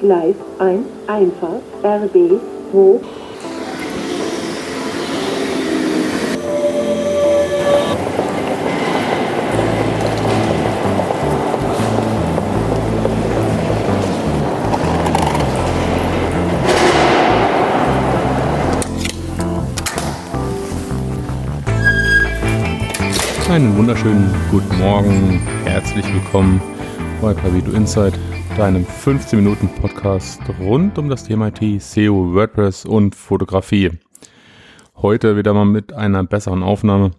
Gleis 1, Einfahrt, RB, hoch. Einen wunderschönen guten Morgen, herzlich willkommen bei Pavito Insight, deinem 15 Minuten Podcast rund um das Thema IT, SEO, WordPress und Fotografie. Heute wieder mal mit einer besseren Aufnahme.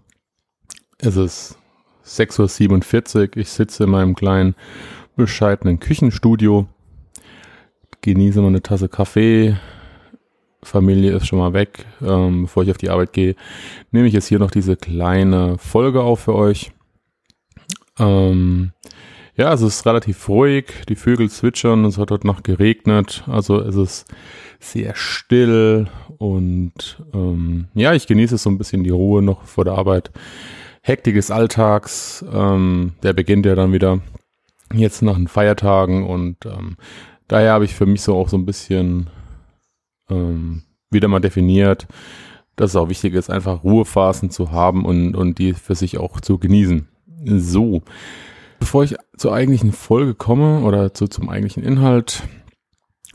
Es ist 6.47 Uhr, ich sitze in meinem kleinen bescheidenen Küchenstudio, genieße mal eine Tasse Kaffee, Familie ist schon mal weg, ähm, bevor ich auf die Arbeit gehe, nehme ich jetzt hier noch diese kleine Folge auf für euch. Ähm, ja, es ist relativ ruhig, die Vögel zwitschern, es hat heute noch geregnet, also es ist sehr still und ähm, ja, ich genieße so ein bisschen die Ruhe noch vor der Arbeit. Hektik des Alltags, ähm, der beginnt ja dann wieder jetzt nach den Feiertagen und ähm, daher habe ich für mich so auch so ein bisschen ähm, wieder mal definiert, dass es auch wichtig ist, einfach Ruhephasen zu haben und, und die für sich auch zu genießen. So, bevor ich zur eigentlichen Folge komme oder zu, zum eigentlichen Inhalt,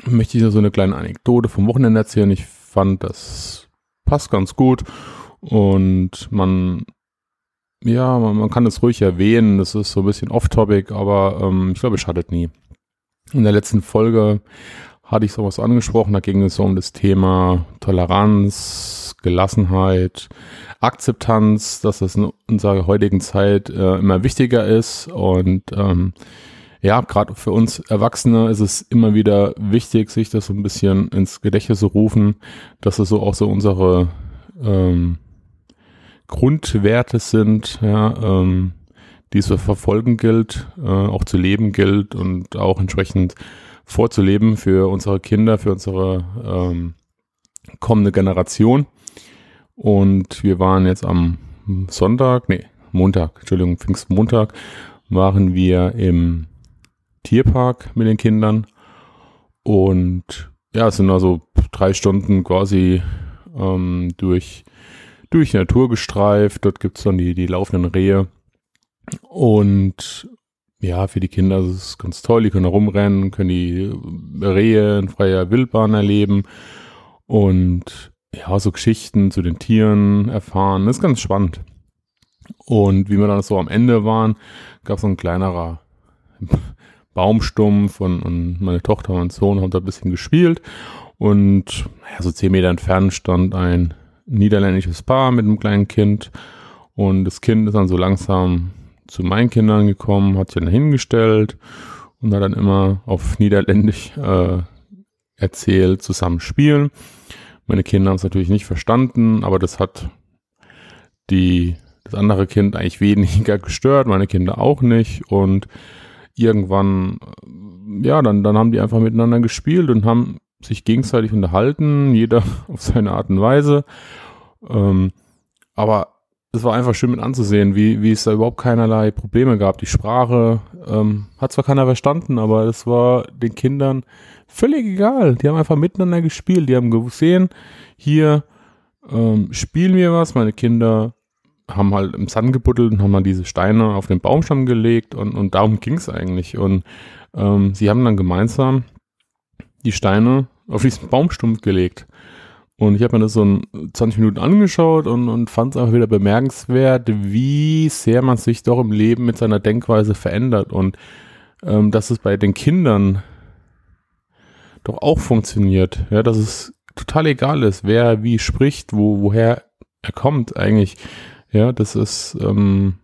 möchte ich nur so eine kleine Anekdote vom Wochenende erzählen. Ich fand, das passt ganz gut und man, ja, man, man kann es ruhig erwähnen. Das ist so ein bisschen off-topic, aber ähm, ich glaube, es schadet nie. In der letzten Folge hatte ich sowas angesprochen. Da ging es so um das Thema Toleranz, Gelassenheit, Akzeptanz, dass das in unserer heutigen Zeit äh, immer wichtiger ist. Und ähm, ja, gerade für uns Erwachsene ist es immer wieder wichtig, sich das so ein bisschen ins Gedächtnis zu rufen, dass es so auch so unsere ähm, Grundwerte sind, ja, ähm, die es zu verfolgen gilt, äh, auch zu leben gilt und auch entsprechend vorzuleben für unsere Kinder, für unsere ähm, kommende Generation. Und wir waren jetzt am Sonntag, nee, Montag, Entschuldigung, Pfingstmontag, waren wir im Tierpark mit den Kindern. Und ja, es sind also drei Stunden quasi ähm, durch, durch die Natur gestreift. Dort gibt's dann die, die laufenden Rehe. Und ja, für die Kinder ist es ganz toll. Die können rumrennen, können die Rehe in freier Wildbahn erleben und ja, so Geschichten zu den Tieren erfahren. Das ist ganz spannend. Und wie wir dann so am Ende waren, gab es so ein kleinerer Baumstumpf und, und meine Tochter und mein Sohn haben da ein bisschen gespielt. Und ja, so zehn Meter entfernt stand ein niederländisches Paar mit einem kleinen Kind. Und das Kind ist dann so langsam zu meinen Kindern gekommen, hat sich dann hingestellt und hat dann immer auf Niederländisch äh, erzählt, zusammen spielen. Meine Kinder haben es natürlich nicht verstanden, aber das hat die, das andere Kind eigentlich weniger gestört, meine Kinder auch nicht und irgendwann, ja, dann, dann haben die einfach miteinander gespielt und haben sich gegenseitig unterhalten, jeder auf seine Art und Weise. Ähm, aber es war einfach schön mit anzusehen, wie, wie es da überhaupt keinerlei Probleme gab. Die Sprache ähm, hat zwar keiner verstanden, aber es war den Kindern völlig egal. Die haben einfach miteinander gespielt. Die haben gesehen, hier ähm, spielen wir was. Meine Kinder haben halt im Sand gebuddelt und haben mal diese Steine auf den Baumstamm gelegt und, und darum ging es eigentlich. Und ähm, sie haben dann gemeinsam die Steine auf diesen Baumstumpf gelegt. Und ich habe mir das so ein 20 Minuten angeschaut und, und fand es auch wieder bemerkenswert, wie sehr man sich doch im Leben mit seiner Denkweise verändert und ähm, dass es bei den Kindern doch auch funktioniert. Ja, dass es total egal ist, wer wie spricht, wo, woher er kommt eigentlich. Ja, das ist ähm,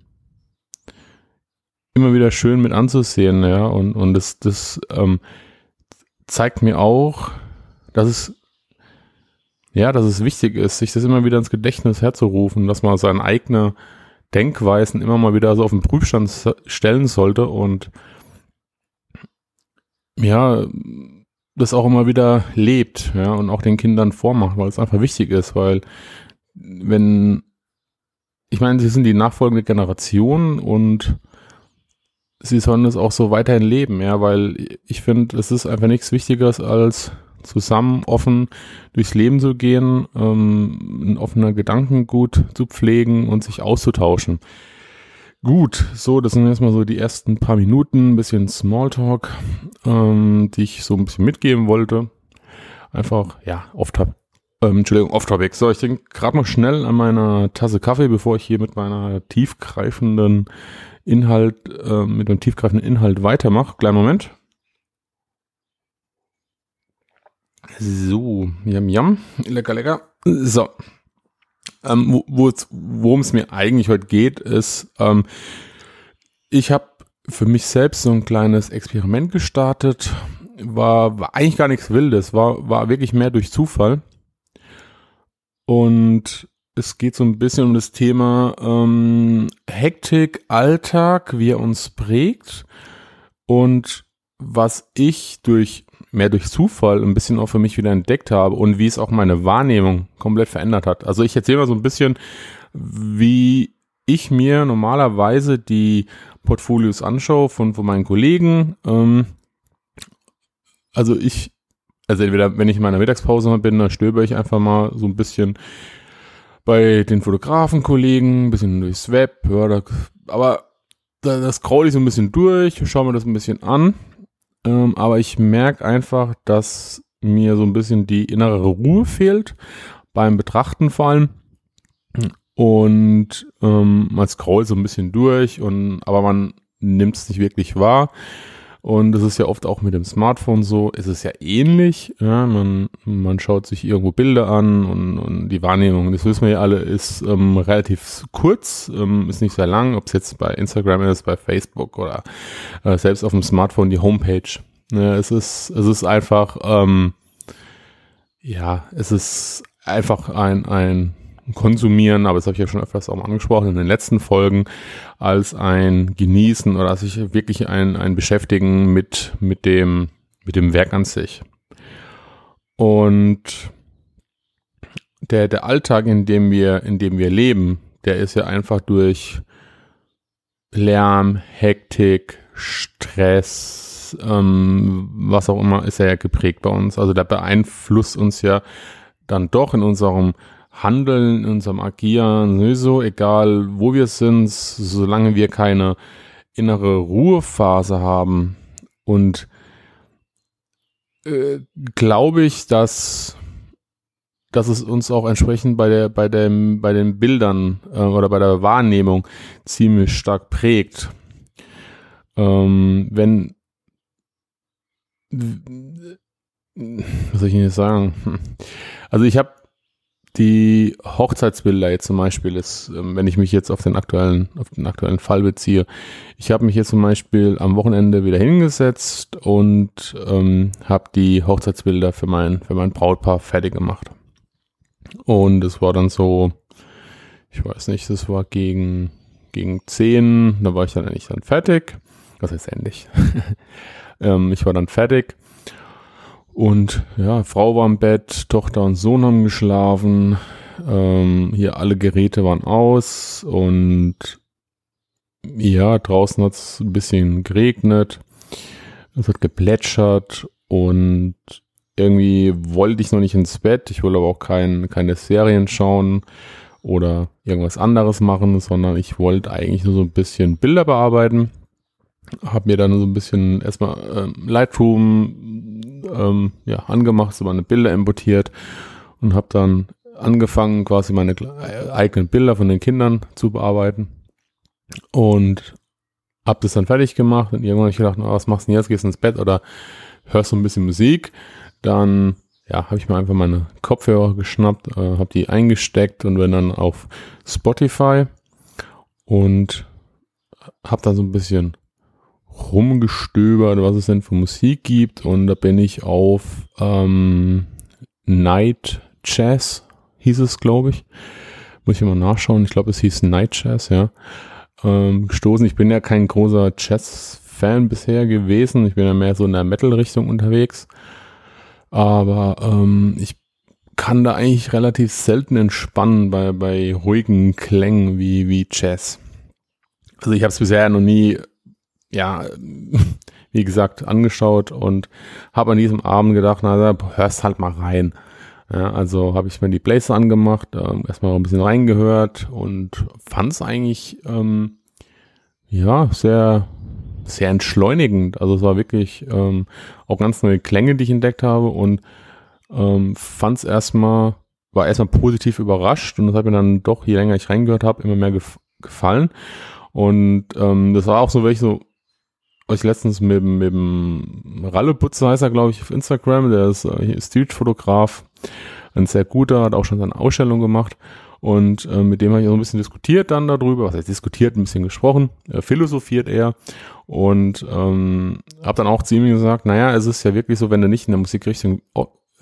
immer wieder schön mit anzusehen, ja, und, und das, das ähm, zeigt mir auch, dass es ja, dass es wichtig ist, sich das immer wieder ins Gedächtnis herzurufen, dass man seine eigene Denkweisen immer mal wieder so auf den Prüfstand stellen sollte und ja, das auch immer wieder lebt, ja, und auch den Kindern vormacht, weil es einfach wichtig ist, weil wenn, ich meine, sie sind die nachfolgende Generation und sie sollen es auch so weiterhin leben, ja, weil ich finde, es ist einfach nichts Wichtigeres als zusammen offen durchs Leben zu gehen, ähm, ein offener Gedankengut zu pflegen und sich auszutauschen. Gut, so, das sind erstmal so die ersten paar Minuten, ein bisschen Smalltalk, ähm, die ich so ein bisschen mitgeben wollte. Einfach, ja, hab, ähm, Entschuldigung, off-topic. So, ich denke gerade mal schnell an meiner Tasse Kaffee, bevor ich hier mit meiner tiefgreifenden Inhalt, äh, mit dem tiefgreifenden Inhalt weitermache. Kleinen Moment. So, yum, yum. Lecker, lecker. So. Ähm, Worum es mir eigentlich heute geht, ist, ähm, ich habe für mich selbst so ein kleines Experiment gestartet. War, war eigentlich gar nichts Wildes, war, war wirklich mehr durch Zufall. Und es geht so ein bisschen um das Thema ähm, Hektik, Alltag, wie er uns prägt und was ich durch mehr durch Zufall ein bisschen auch für mich wieder entdeckt habe und wie es auch meine Wahrnehmung komplett verändert hat. Also ich erzähle mal so ein bisschen, wie ich mir normalerweise die Portfolios anschaue von, von meinen Kollegen. Ähm, also ich, also entweder wenn ich in meiner Mittagspause bin, dann stöber ich einfach mal so ein bisschen bei den Fotografenkollegen, ein bisschen durchs Web, ja, da, aber da, das scroll ich so ein bisschen durch, schaue mir das ein bisschen an ähm, aber ich merke einfach, dass mir so ein bisschen die innere Ruhe fehlt, beim Betrachten vor allem. Und ähm, man scrollt so ein bisschen durch, und aber man nimmt es nicht wirklich wahr. Und das ist ja oft auch mit dem Smartphone so, es ist ja ähnlich. Ja, man, man schaut sich irgendwo Bilder an und, und die Wahrnehmung, das wissen wir ja alle, ist ähm, relativ kurz, ähm, ist nicht sehr lang, ob es jetzt bei Instagram ist, bei Facebook oder äh, selbst auf dem Smartphone die Homepage. Ja, es ist, es ist einfach, ähm, ja, es ist einfach ein, ein konsumieren, aber das habe ich ja schon öfters auch mal angesprochen in den letzten Folgen, als ein Genießen oder sich wirklich ein, ein Beschäftigen mit, mit, dem, mit dem Werk an sich. Und der, der Alltag, in dem wir, in dem wir leben, der ist ja einfach durch Lärm, Hektik, Stress, ähm, was auch immer, ist er ja geprägt bei uns. Also der beeinflusst uns ja dann doch in unserem Handeln, in unserem Agieren sowieso, egal wo wir sind, solange wir keine innere Ruhephase haben. Und äh, glaube ich, dass, dass es uns auch entsprechend bei der, bei dem, bei den Bildern äh, oder bei der Wahrnehmung ziemlich stark prägt. Ähm, wenn was soll ich Ihnen jetzt sagen? Hm. Also ich habe die Hochzeitsbilder jetzt zum Beispiel ist, ähm, wenn ich mich jetzt auf den aktuellen, auf den aktuellen Fall beziehe. Ich habe mich jetzt zum Beispiel am Wochenende wieder hingesetzt und ähm, habe die Hochzeitsbilder für mein, für mein Brautpaar fertig gemacht. Und es war dann so, ich weiß nicht, das war gegen, gegen 10, da war ich dann eigentlich dann fertig. Was heißt endlich? ähm, ich war dann fertig und ja, Frau war im Bett, Tochter und Sohn haben geschlafen. Ähm, hier alle Geräte waren aus und ja, draußen hat es ein bisschen geregnet. Es hat geplätschert und irgendwie wollte ich noch nicht ins Bett. Ich wollte aber auch kein, keine Serien schauen oder irgendwas anderes machen, sondern ich wollte eigentlich nur so ein bisschen Bilder bearbeiten. Hab mir dann so ein bisschen erstmal ähm, Lightroom ähm, ja, angemacht, so meine Bilder importiert und habe dann angefangen, quasi meine äh, eigenen Bilder von den Kindern zu bearbeiten und habe das dann fertig gemacht und irgendwann habe ich gedacht, na, was machst du denn jetzt? Gehst ins Bett oder hörst du ein bisschen Musik? Dann ja, habe ich mir einfach meine Kopfhörer geschnappt, äh, habe die eingesteckt und bin dann auf Spotify und habe dann so ein bisschen rumgestöbert, was es denn für Musik gibt und da bin ich auf ähm, Night Jazz, hieß es, glaube ich. Muss ich mal nachschauen. Ich glaube, es hieß Night Jazz, ja. Ähm, gestoßen. Ich bin ja kein großer Jazz-Fan bisher gewesen. Ich bin ja mehr so in der Metal-Richtung unterwegs. Aber ähm, ich kann da eigentlich relativ selten entspannen bei, bei ruhigen Klängen wie, wie Jazz. Also ich habe es bisher noch nie ja, wie gesagt, angeschaut und habe an diesem Abend gedacht, na, hörst halt mal rein. Ja, also habe ich mir die Plays angemacht, äh, erstmal ein bisschen reingehört und fand es eigentlich ähm, ja sehr sehr entschleunigend. Also es war wirklich ähm, auch ganz neue Klänge, die ich entdeckt habe und ähm, fand es erstmal, war erstmal positiv überrascht und das hat mir dann doch, je länger ich reingehört habe, immer mehr gef gefallen. Und ähm, das war auch so, welche so, ich letztens mit, mit dem Ralle Putze heißt er, glaube ich, auf Instagram, der ist äh, Street-Fotograf, ein sehr guter, hat auch schon seine Ausstellung gemacht. Und äh, mit dem habe ich so ein bisschen diskutiert dann darüber, was heißt diskutiert, ein bisschen gesprochen, äh, philosophiert eher. Und ähm, habe dann auch zu ihm gesagt, naja, es ist ja wirklich so, wenn du nicht in der Musikrichtung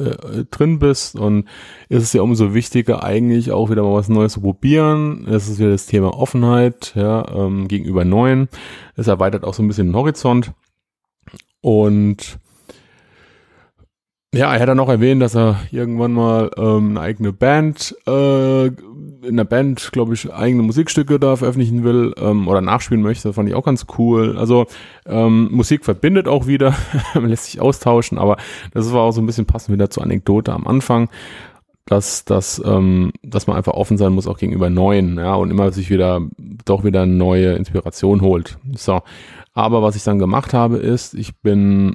äh, drin bist und ist es ja umso wichtiger eigentlich auch wieder mal was Neues zu probieren. Es ist wieder das Thema Offenheit ja, ähm, gegenüber Neuen. Es erweitert auch so ein bisschen den Horizont. Und ja, er hat dann auch erwähnt, dass er irgendwann mal ähm, eine eigene Band, äh, in der Band, glaube ich, eigene Musikstücke da veröffentlichen will ähm, oder nachspielen möchte. Fand ich auch ganz cool. Also ähm, Musik verbindet auch wieder, lässt sich austauschen, aber das war auch so ein bisschen passend wieder zur Anekdote am Anfang, dass, dass, ähm, dass man einfach offen sein muss, auch gegenüber Neuen, ja, und immer sich wieder doch wieder neue Inspiration holt. So. Aber was ich dann gemacht habe, ist, ich bin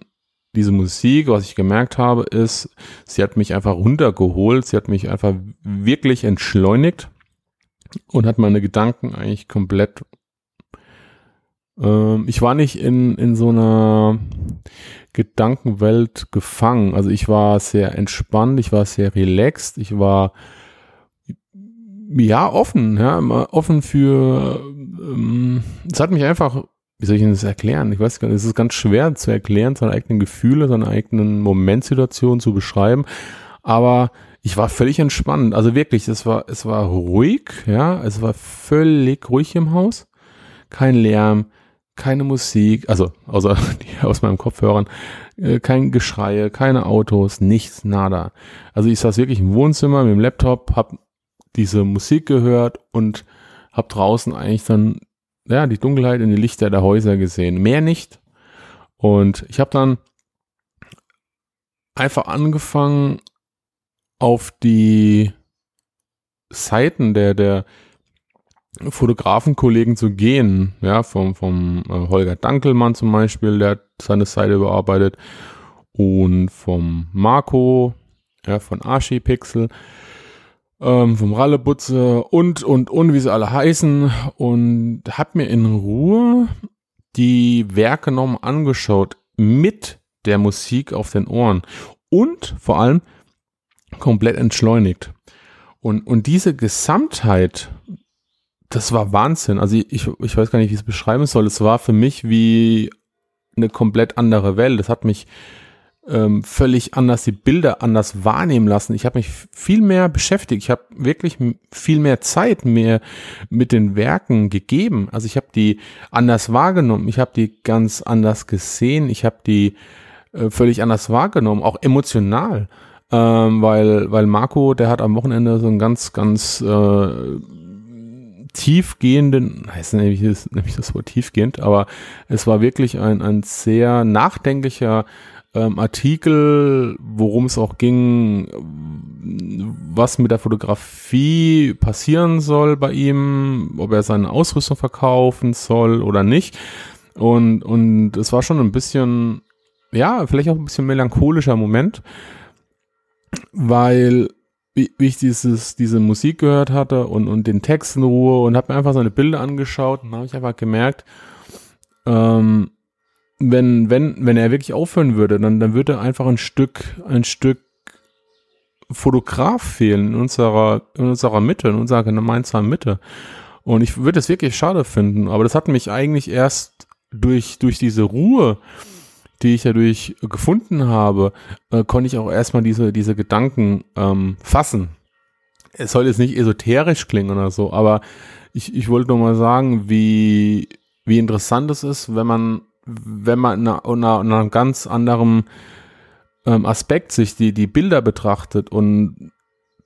diese Musik, was ich gemerkt habe, ist, sie hat mich einfach runtergeholt, sie hat mich einfach wirklich entschleunigt und hat meine Gedanken eigentlich komplett. Ähm, ich war nicht in, in so einer Gedankenwelt gefangen. Also ich war sehr entspannt, ich war sehr relaxed, ich war ja offen, ja, offen für. Ähm, es hat mich einfach wie soll ich Ihnen das erklären? Ich weiß gar nicht, es ist ganz schwer zu erklären, seine eigenen Gefühle, seine eigenen Momentsituationen zu beschreiben. Aber ich war völlig entspannt. Also wirklich, es war, es war ruhig, ja, es war völlig ruhig im Haus. Kein Lärm, keine Musik, also außer die aus meinem Kopfhörern, äh, kein Geschreie, keine Autos, nichts, nada. Also ich saß wirklich im Wohnzimmer mit dem Laptop, hab diese Musik gehört und hab draußen eigentlich dann ja, die Dunkelheit in die Lichter der Häuser gesehen. Mehr nicht. Und ich habe dann einfach angefangen, auf die Seiten der, der Fotografenkollegen zu gehen, ja, vom, vom äh, Holger Dankelmann zum Beispiel, der hat seine Seite bearbeitet, und vom Marco, ja, von Archipixel. Pixel ähm, vom Rallebutze und, und, und, wie sie alle heißen. Und hab mir in Ruhe die Werke nochmal angeschaut mit der Musik auf den Ohren und vor allem komplett entschleunigt. Und, und diese Gesamtheit, das war Wahnsinn. Also ich, ich weiß gar nicht, wie ich es beschreiben soll. Es war für mich wie eine komplett andere Welt. Das hat mich ähm, völlig anders die Bilder anders wahrnehmen lassen. Ich habe mich viel mehr beschäftigt. Ich habe wirklich viel mehr Zeit mehr mit den Werken gegeben. Also ich habe die anders wahrgenommen. Ich habe die ganz anders gesehen. Ich habe die äh, völlig anders wahrgenommen, auch emotional. Ähm, weil, weil Marco, der hat am Wochenende so einen ganz, ganz äh, tiefgehenden, heißt nämlich, nämlich das Wort tiefgehend, aber es war wirklich ein, ein sehr nachdenklicher ähm, Artikel, worum es auch ging, was mit der Fotografie passieren soll bei ihm, ob er seine Ausrüstung verkaufen soll oder nicht. Und, und es war schon ein bisschen, ja, vielleicht auch ein bisschen melancholischer Moment, weil wie, ich dieses, diese Musik gehört hatte und, und den Text in Ruhe und habe mir einfach seine Bilder angeschaut und habe ich einfach gemerkt, ähm, wenn, wenn, wenn er wirklich aufhören würde, dann, dann würde einfach ein Stück, ein Stück Fotograf fehlen in unserer, in unserer Mitte, in unserer gemeinsamen Mitte. Und ich würde es wirklich schade finden, aber das hat mich eigentlich erst durch, durch diese Ruhe, die ich dadurch gefunden habe, äh, konnte ich auch erstmal diese, diese Gedanken ähm, fassen. Es soll jetzt nicht esoterisch klingen oder so, aber ich, ich wollte nur mal sagen, wie, wie interessant es ist, wenn man wenn man einer, in einem ganz anderen ähm, Aspekt sich die, die Bilder betrachtet und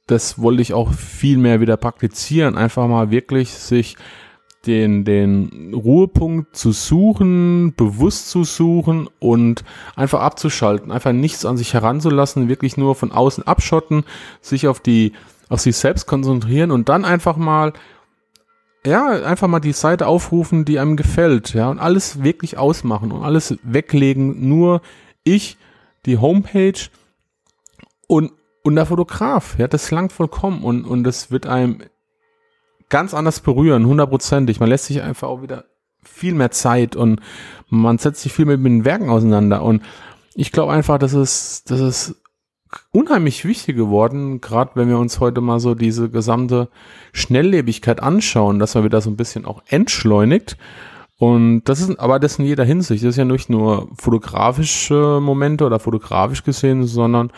das wollte ich auch viel mehr wieder praktizieren, einfach mal wirklich sich den, den Ruhepunkt zu suchen, bewusst zu suchen und einfach abzuschalten, einfach nichts an sich heranzulassen, wirklich nur von außen abschotten, sich auf die, auf sich selbst konzentrieren und dann einfach mal, ja, einfach mal die Seite aufrufen, die einem gefällt, ja, und alles wirklich ausmachen und alles weglegen, nur ich, die Homepage und, und der Fotograf, ja, das langt vollkommen und, und das wird einem ganz anders berühren, hundertprozentig. Man lässt sich einfach auch wieder viel mehr Zeit und man setzt sich viel mehr mit den Werken auseinander. Und ich glaube einfach, dass es, das ist unheimlich wichtig geworden, gerade wenn wir uns heute mal so diese gesamte Schnelllebigkeit anschauen, dass man wieder so ein bisschen auch entschleunigt. Und das ist aber das in jeder Hinsicht. Das ist ja nicht nur fotografische Momente oder fotografisch gesehen, sondern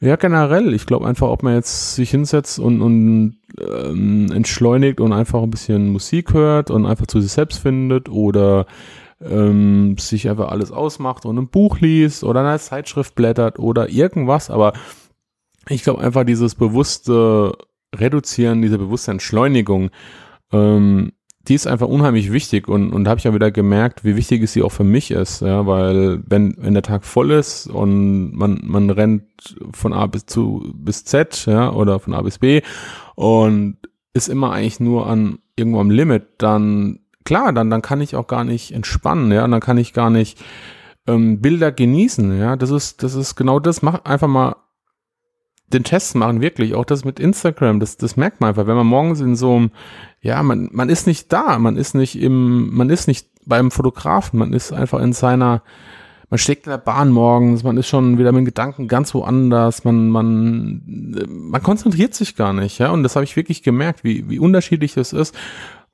ja, generell. Ich glaube einfach, ob man jetzt sich hinsetzt und, und ähm, entschleunigt und einfach ein bisschen Musik hört und einfach zu sich selbst findet oder ähm, sich einfach alles ausmacht und ein Buch liest oder eine Zeitschrift blättert oder irgendwas. Aber ich glaube einfach dieses bewusste Reduzieren, diese bewusste Entschleunigung, ähm, die ist einfach unheimlich wichtig und, und habe ich ja wieder gemerkt, wie wichtig es sie auch für mich ist, ja, weil wenn, wenn der Tag voll ist und man, man rennt von A bis zu bis Z, ja, oder von A bis B und ist immer eigentlich nur an irgendwo am Limit, dann klar, dann, dann kann ich auch gar nicht entspannen, ja, und dann kann ich gar nicht ähm, Bilder genießen, ja, das ist, das ist genau das, mach einfach mal den Test machen, wirklich. Auch das mit Instagram, das, das merkt man einfach. Wenn man morgens in so einem, ja, man, man ist nicht da, man ist nicht im, man ist nicht beim Fotografen, man ist einfach in seiner, man steckt in der Bahn morgens, man ist schon wieder mit Gedanken ganz woanders, man, man, man konzentriert sich gar nicht, ja. Und das habe ich wirklich gemerkt, wie, wie unterschiedlich das ist.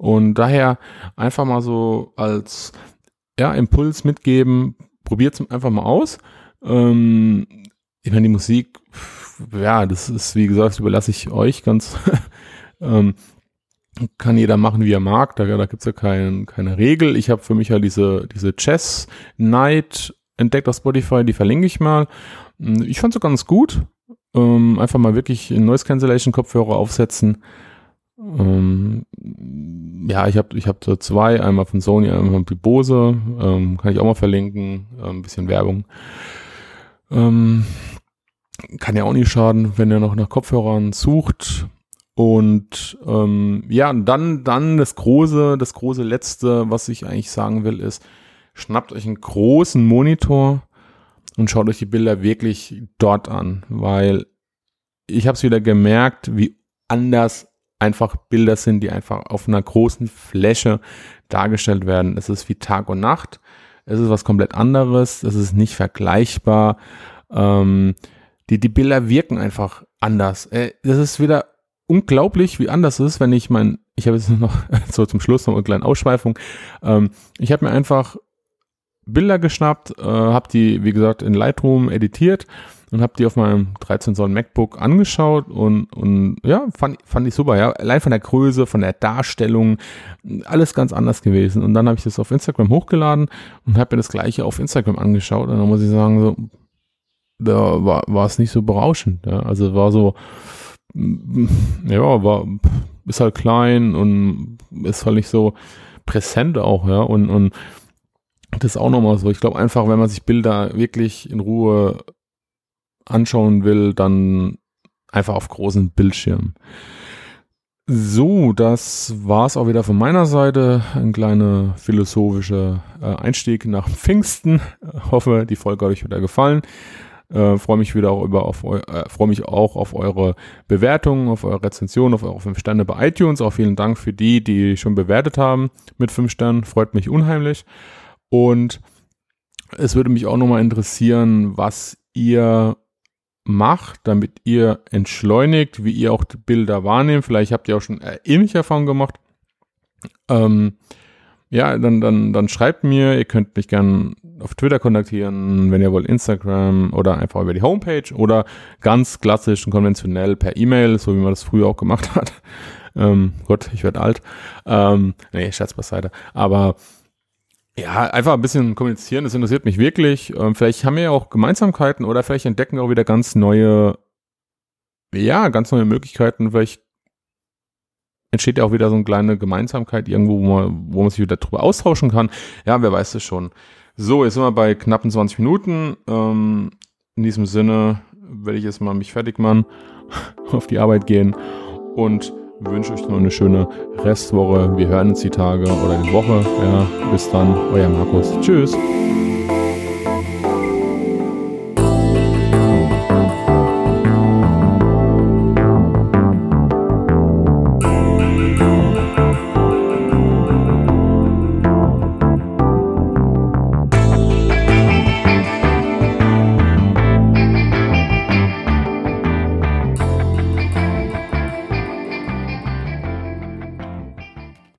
Und daher einfach mal so als, ja, Impuls mitgeben, probiert es einfach mal aus. Ähm, ich meine, die Musik, ja, das ist, wie gesagt, überlasse ich euch ganz. ähm, kann jeder machen, wie er mag. Da, da gibt es ja kein, keine Regel. Ich habe für mich halt diese, diese Chess Night entdeckt auf Spotify, die verlinke ich mal. Ich fand sie ganz gut. Ähm, einfach mal wirklich Noise Cancellation Kopfhörer aufsetzen. Ähm, ja, ich habe ich hab so zwei, einmal von Sony, einmal von Bose. Ähm, kann ich auch mal verlinken. Ein ähm, bisschen Werbung. Ähm, kann ja auch nicht schaden, wenn ihr noch nach Kopfhörern sucht. Und ähm, ja, dann, dann das große, das große letzte, was ich eigentlich sagen will, ist, schnappt euch einen großen Monitor und schaut euch die Bilder wirklich dort an, weil ich habe es wieder gemerkt, wie anders einfach Bilder sind, die einfach auf einer großen Fläche dargestellt werden. Es ist wie Tag und Nacht. Es ist was komplett anderes. Es ist nicht vergleichbar. Ähm, die, die Bilder wirken einfach anders. Äh, das ist wieder unglaublich, wie anders es ist, wenn ich mein, ich habe jetzt noch so zum Schluss noch eine kleine Ausschweifung. Ähm, ich habe mir einfach Bilder geschnappt, äh, habe die, wie gesagt, in Lightroom editiert und habe die auf meinem 13 Zoll MacBook angeschaut und, und ja, fand, fand ich super. Ja, allein von der Größe, von der Darstellung, alles ganz anders gewesen. Und dann habe ich das auf Instagram hochgeladen und habe mir das gleiche auf Instagram angeschaut. Und dann muss ich sagen, so, da war, war es nicht so berauschend. Ja? Also war so, ja, war, ist halt klein und ist halt nicht so präsent auch, ja, und, und das ist auch nochmal so. Ich glaube einfach, wenn man sich Bilder wirklich in Ruhe anschauen will, dann einfach auf großen Bildschirm. So, das war's auch wieder von meiner Seite. Ein kleiner philosophischer äh, Einstieg nach Pfingsten. Ich hoffe, die Folge hat euch wieder gefallen. Äh, freue mich wieder auch über auf äh, freue mich auch auf eure Bewertungen, auf eure Rezension, auf eure 5 Sterne bei iTunes. Auch vielen Dank für die, die schon bewertet haben mit 5 Sternen. Freut mich unheimlich. Und es würde mich auch nochmal interessieren, was ihr macht, damit ihr entschleunigt, wie ihr auch die Bilder wahrnehmt. Vielleicht habt ihr auch schon ähnliche Erfahrungen gemacht. Ähm, ja, dann, dann, dann schreibt mir, ihr könnt mich gern auf Twitter kontaktieren, wenn ihr wollt, Instagram oder einfach über die Homepage oder ganz klassisch und konventionell per E-Mail, so wie man das früher auch gemacht hat. Ähm, Gott, ich werde alt. Ähm, nee, Scherz beiseite. Aber ja, einfach ein bisschen kommunizieren, das interessiert mich wirklich. Ähm, vielleicht haben wir ja auch Gemeinsamkeiten oder vielleicht entdecken wir auch wieder ganz neue, ja, ganz neue Möglichkeiten. Vielleicht entsteht ja auch wieder so eine kleine Gemeinsamkeit irgendwo, wo man, wo man sich wieder drüber austauschen kann. Ja, wer weiß es schon. So, jetzt sind wir bei knappen 20 Minuten. Ähm, in diesem Sinne werde ich jetzt mal mich fertig machen, auf die Arbeit gehen und wünsche euch noch eine schöne Restwoche. Wir hören uns die Tage oder die Woche. Ja, bis dann, euer Markus. Tschüss.